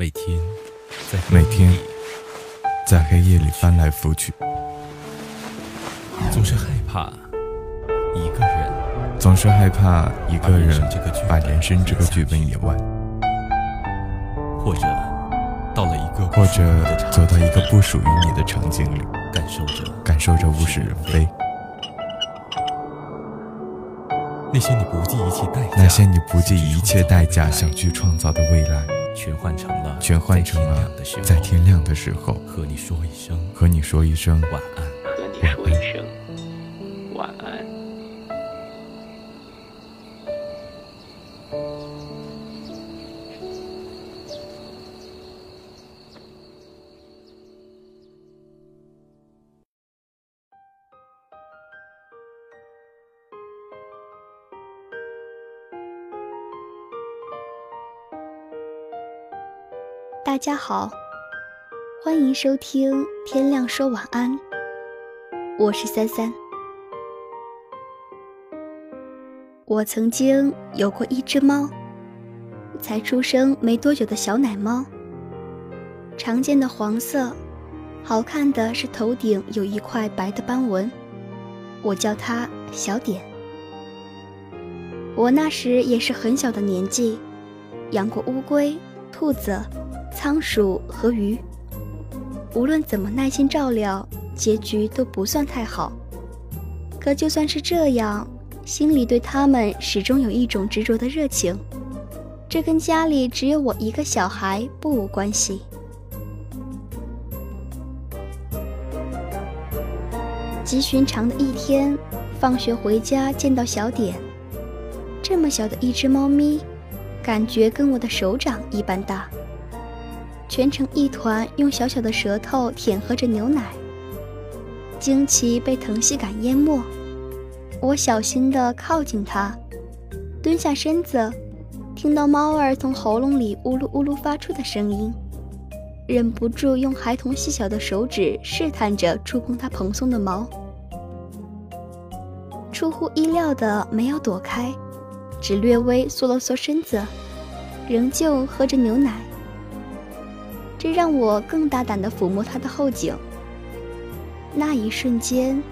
每天在每天在黑夜里翻来覆去，总是害怕一个人总是害怕一个人把人生这个剧本演完，或者到了一个或者走到一个不属于你的场景里，感受着感受着物是人非，那些你不计一切代价，那些你不计一切代价想去创造的未来，全换成了全换成了在天亮的时候和你说一声和你说一声晚安。和你说一声大家好，欢迎收听《天亮说晚安》，我是三三。我曾经有过一只猫，才出生没多久的小奶猫，常见的黄色，好看的是头顶有一块白的斑纹，我叫它小点。我那时也是很小的年纪，养过乌龟、兔子。仓鼠和鱼，无论怎么耐心照料，结局都不算太好。可就算是这样，心里对他们始终有一种执着的热情。这跟家里只有我一个小孩不无关系。极寻常的一天，放学回家见到小点，这么小的一只猫咪，感觉跟我的手掌一般大。蜷成一团，用小小的舌头舔喝着牛奶。惊奇被疼惜感淹没，我小心地靠近它，蹲下身子，听到猫儿从喉咙里呜噜呜噜发出的声音，忍不住用孩童细小的手指试探着触碰它蓬松的毛。出乎意料的没有躲开，只略微缩了缩身子，仍旧喝着牛奶。这让我更大胆地抚摸它的后颈。那一瞬间，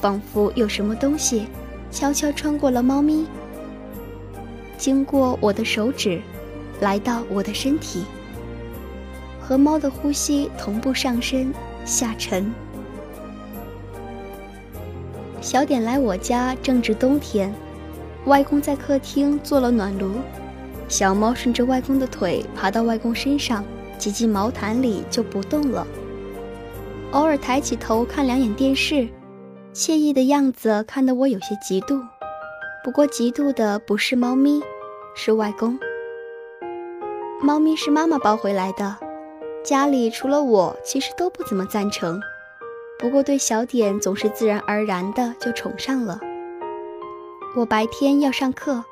仿佛有什么东西悄悄穿过了猫咪，经过我的手指，来到我的身体，和猫的呼吸同步上升下沉。小点来我家正值冬天，外公在客厅做了暖炉，小猫顺着外公的腿爬到外公身上。挤进毛毯里就不动了，偶尔抬起头看两眼电视，惬意的样子看得我有些嫉妒。不过嫉妒的不是猫咪，是外公。猫咪是妈妈抱回来的，家里除了我，其实都不怎么赞成。不过对小点总是自然而然的就宠上了。我白天要上课，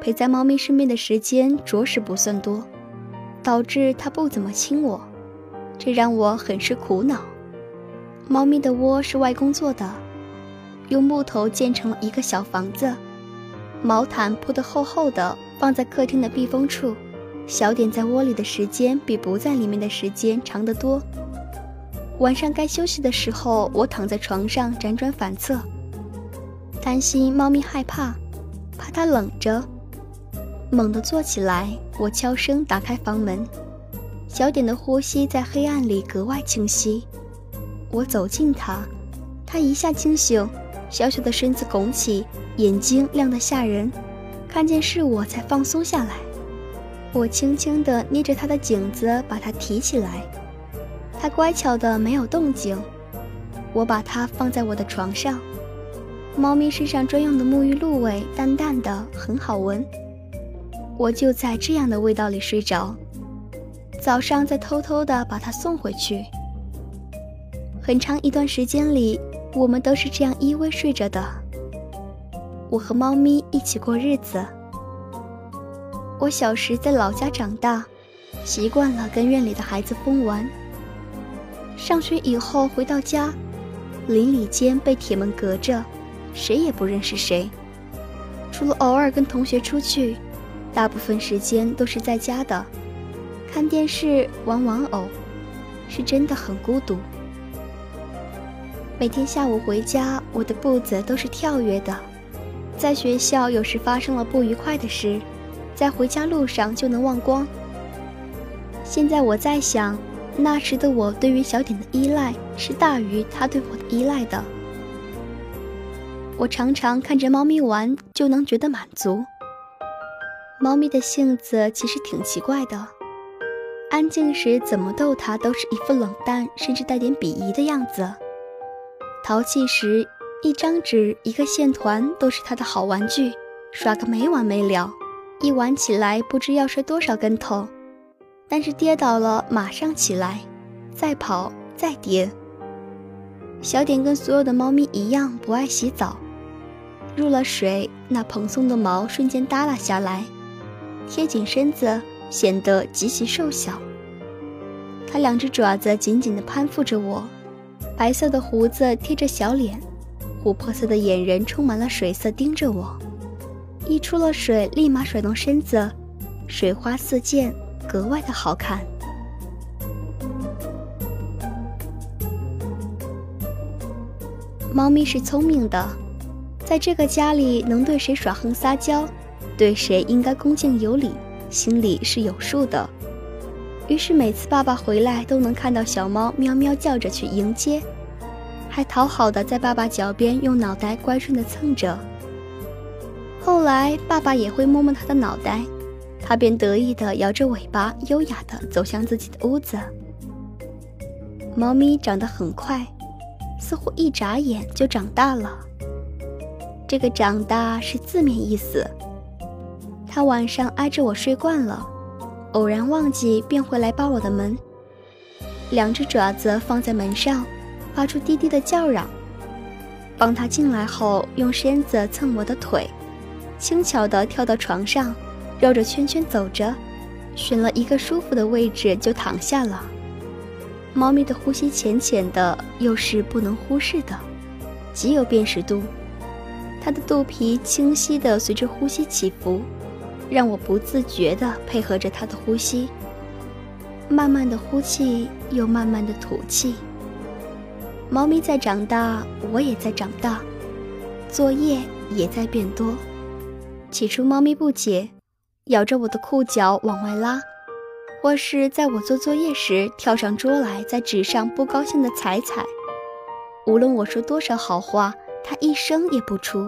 陪在猫咪身边的时间着实不算多。导致它不怎么亲我，这让我很是苦恼。猫咪的窝是外公做的，用木头建成了一个小房子，毛毯铺得厚厚的，放在客厅的避风处。小点在窝里的时间比不在里面的时间长得多。晚上该休息的时候，我躺在床上辗转反侧，担心猫咪害怕，怕它冷着。猛地坐起来，我悄声打开房门。小点的呼吸在黑暗里格外清晰。我走近它，它一下惊醒，小小的身子拱起，眼睛亮得吓人。看见是我才放松下来。我轻轻地捏着它的颈子，把它提起来。它乖巧的没有动静。我把它放在我的床上。猫咪身上专用的沐浴露味淡淡的，很好闻。我就在这样的味道里睡着，早上再偷偷的把它送回去。很长一段时间里，我们都是这样依偎睡着的。我和猫咪一起过日子。我小时在老家长大，习惯了跟院里的孩子疯玩。上学以后回到家，邻里间被铁门隔着，谁也不认识谁，除了偶尔跟同学出去。大部分时间都是在家的，看电视、玩玩偶，是真的很孤独。每天下午回家，我的步子都是跳跃的。在学校有时发生了不愉快的事，在回家路上就能忘光。现在我在想，那时的我对于小点的依赖是大于他对我的依赖的。我常常看着猫咪玩就能觉得满足。猫咪的性子其实挺奇怪的，安静时怎么逗它都是一副冷淡甚至带点鄙夷的样子，淘气时一张纸一个线团都是它的好玩具，耍个没完没了，一玩起来不知要摔多少跟头，但是跌倒了马上起来，再跑再跌。小点跟所有的猫咪一样不爱洗澡。入了水，那蓬松的毛瞬间耷拉下来，贴紧身子，显得极其瘦小。它两只爪子紧紧地攀附着我，白色的胡子贴着小脸，琥珀色的眼仁充满了水色，盯着我。一出了水，立马甩动身子，水花四溅，格外的好看。猫咪是聪明的。在这个家里，能对谁耍横撒娇，对谁应该恭敬有礼，心里是有数的。于是每次爸爸回来，都能看到小猫喵喵叫着去迎接，还讨好的在爸爸脚边用脑袋乖顺的蹭着。后来爸爸也会摸摸它的脑袋，它便得意的摇着尾巴，优雅的走向自己的屋子。猫咪长得很快，似乎一眨眼就长大了。这个长大是字面意思。他晚上挨着我睡惯了，偶然忘记便会来扒我的门，两只爪子放在门上，发出低低的叫嚷。帮他进来后，用身子蹭我的腿，轻巧地跳到床上，绕着圈圈走着，选了一个舒服的位置就躺下了。猫咪的呼吸浅浅的，又是不能忽视的，极有辨识度。它的肚皮清晰地随着呼吸起伏，让我不自觉地配合着它的呼吸，慢慢的呼气，又慢慢的吐气。猫咪在长大，我也在长大，作业也在变多。起初，猫咪不解，咬着我的裤脚往外拉，或是在我做作业时跳上桌来，在纸上不高兴地踩踩。无论我说多少好话。他一声也不出。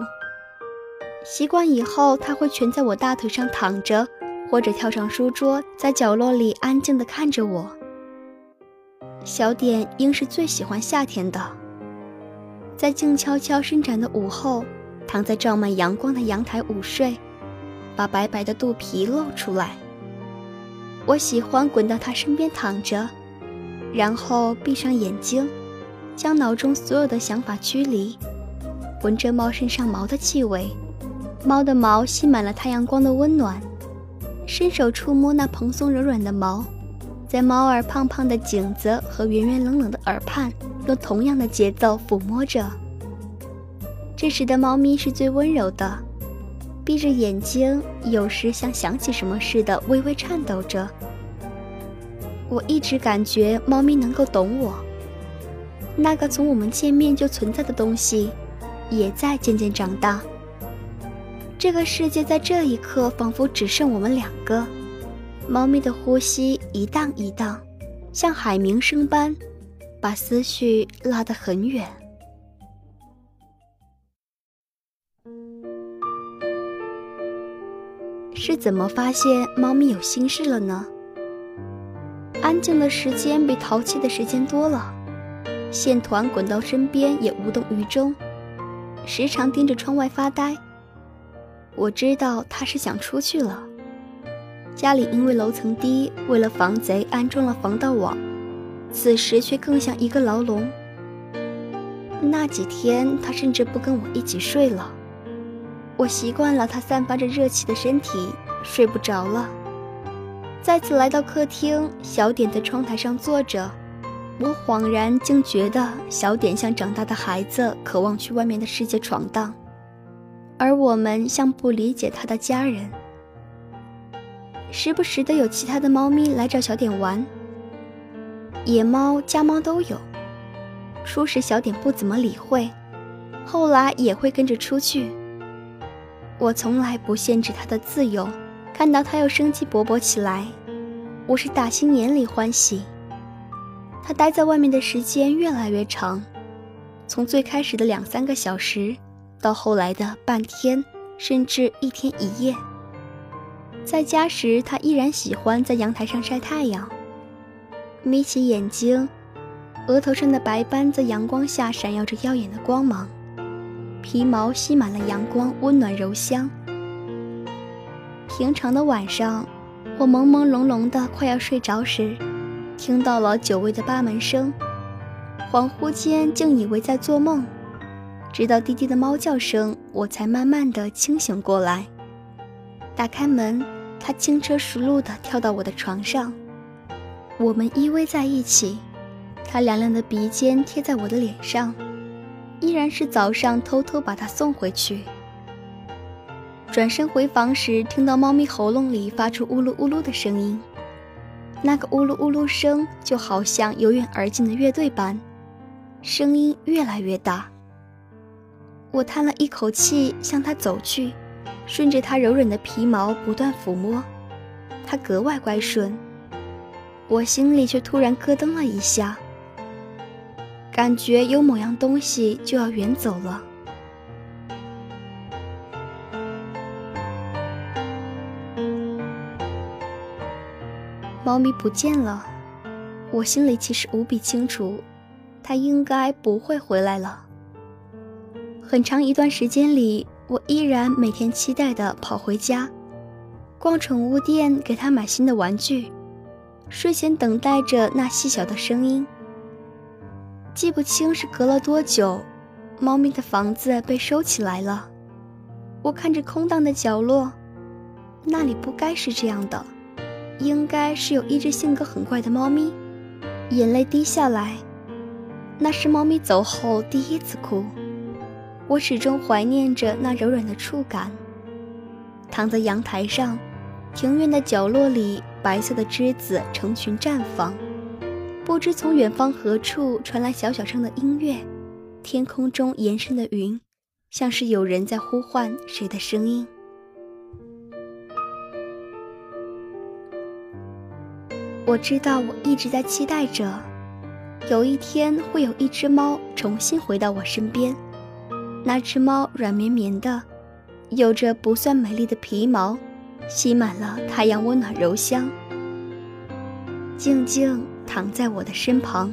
习惯以后，他会蜷在我大腿上躺着，或者跳上书桌，在角落里安静地看着我。小点应是最喜欢夏天的，在静悄悄伸展的午后，躺在照满阳光的阳台午睡，把白白的肚皮露出来。我喜欢滚到他身边躺着，然后闭上眼睛，将脑中所有的想法驱离。闻着猫身上毛的气味，猫的毛吸满了太阳光的温暖，伸手触摸那蓬松柔软的毛，在猫儿胖胖的颈子和圆圆冷冷的耳畔，用同样的节奏抚摸着。这时的猫咪是最温柔的，闭着眼睛，有时像想起什么似的微微颤抖着。我一直感觉猫咪能够懂我，那个从我们见面就存在的东西。也在渐渐长大。这个世界在这一刻仿佛只剩我们两个。猫咪的呼吸一荡一荡，像海鸣声般，把思绪拉得很远。是怎么发现猫咪有心事了呢？安静的时间比淘气的时间多了，线团滚到身边也无动于衷。时常盯着窗外发呆。我知道他是想出去了。家里因为楼层低，为了防贼安装了防盗网，此时却更像一个牢笼。那几天他甚至不跟我一起睡了。我习惯了他散发着热气的身体，睡不着了。再次来到客厅，小点在窗台上坐着。我恍然竟觉得小点像长大的孩子，渴望去外面的世界闯荡，而我们像不理解他的家人。时不时的有其他的猫咪来找小点玩，野猫、家猫都有。初时小点不怎么理会，后来也会跟着出去。我从来不限制它的自由，看到它又生机勃勃起来，我是打心眼里欢喜。它待在外面的时间越来越长，从最开始的两三个小时，到后来的半天，甚至一天一夜。在家时，他依然喜欢在阳台上晒太阳，眯起眼睛。额头上的白斑在阳光下闪耀着耀眼的光芒，皮毛吸满了阳光，温暖柔香。平常的晚上，我朦朦胧胧的快要睡着时，听到了久违的扒门声，恍惚间竟以为在做梦，直到低低的猫叫声，我才慢慢的清醒过来。打开门，它轻车熟路的跳到我的床上，我们依偎在一起。他凉凉的鼻尖贴在我的脸上，依然是早上偷偷把它送回去。转身回房时，听到猫咪喉咙里发出呜噜呜噜的声音，那个呜噜呜噜声就好像由远而近的乐队般，声音越来越大。我叹了一口气，向它走去，顺着它柔软的皮毛不断抚摸，它格外乖顺。我心里却突然咯噔了一下。感觉有某样东西就要远走了。猫咪不见了，我心里其实无比清楚，它应该不会回来了。很长一段时间里，我依然每天期待的跑回家，逛宠物店给它买新的玩具，睡前等待着那细小的声音。记不清是隔了多久，猫咪的房子被收起来了。我看着空荡的角落，那里不该是这样的，应该是有一只性格很怪的猫咪。眼泪滴下来，那是猫咪走后第一次哭。我始终怀念着那柔软的触感。躺在阳台上，庭院的角落里，白色的栀子成群绽放。不知从远方何处传来小小声的音乐，天空中延伸的云，像是有人在呼唤谁的声音。我知道，我一直在期待着，有一天会有一只猫重新回到我身边。那只猫软绵绵的，有着不算美丽的皮毛，吸满了太阳温暖柔香，静静。躺在我的身旁。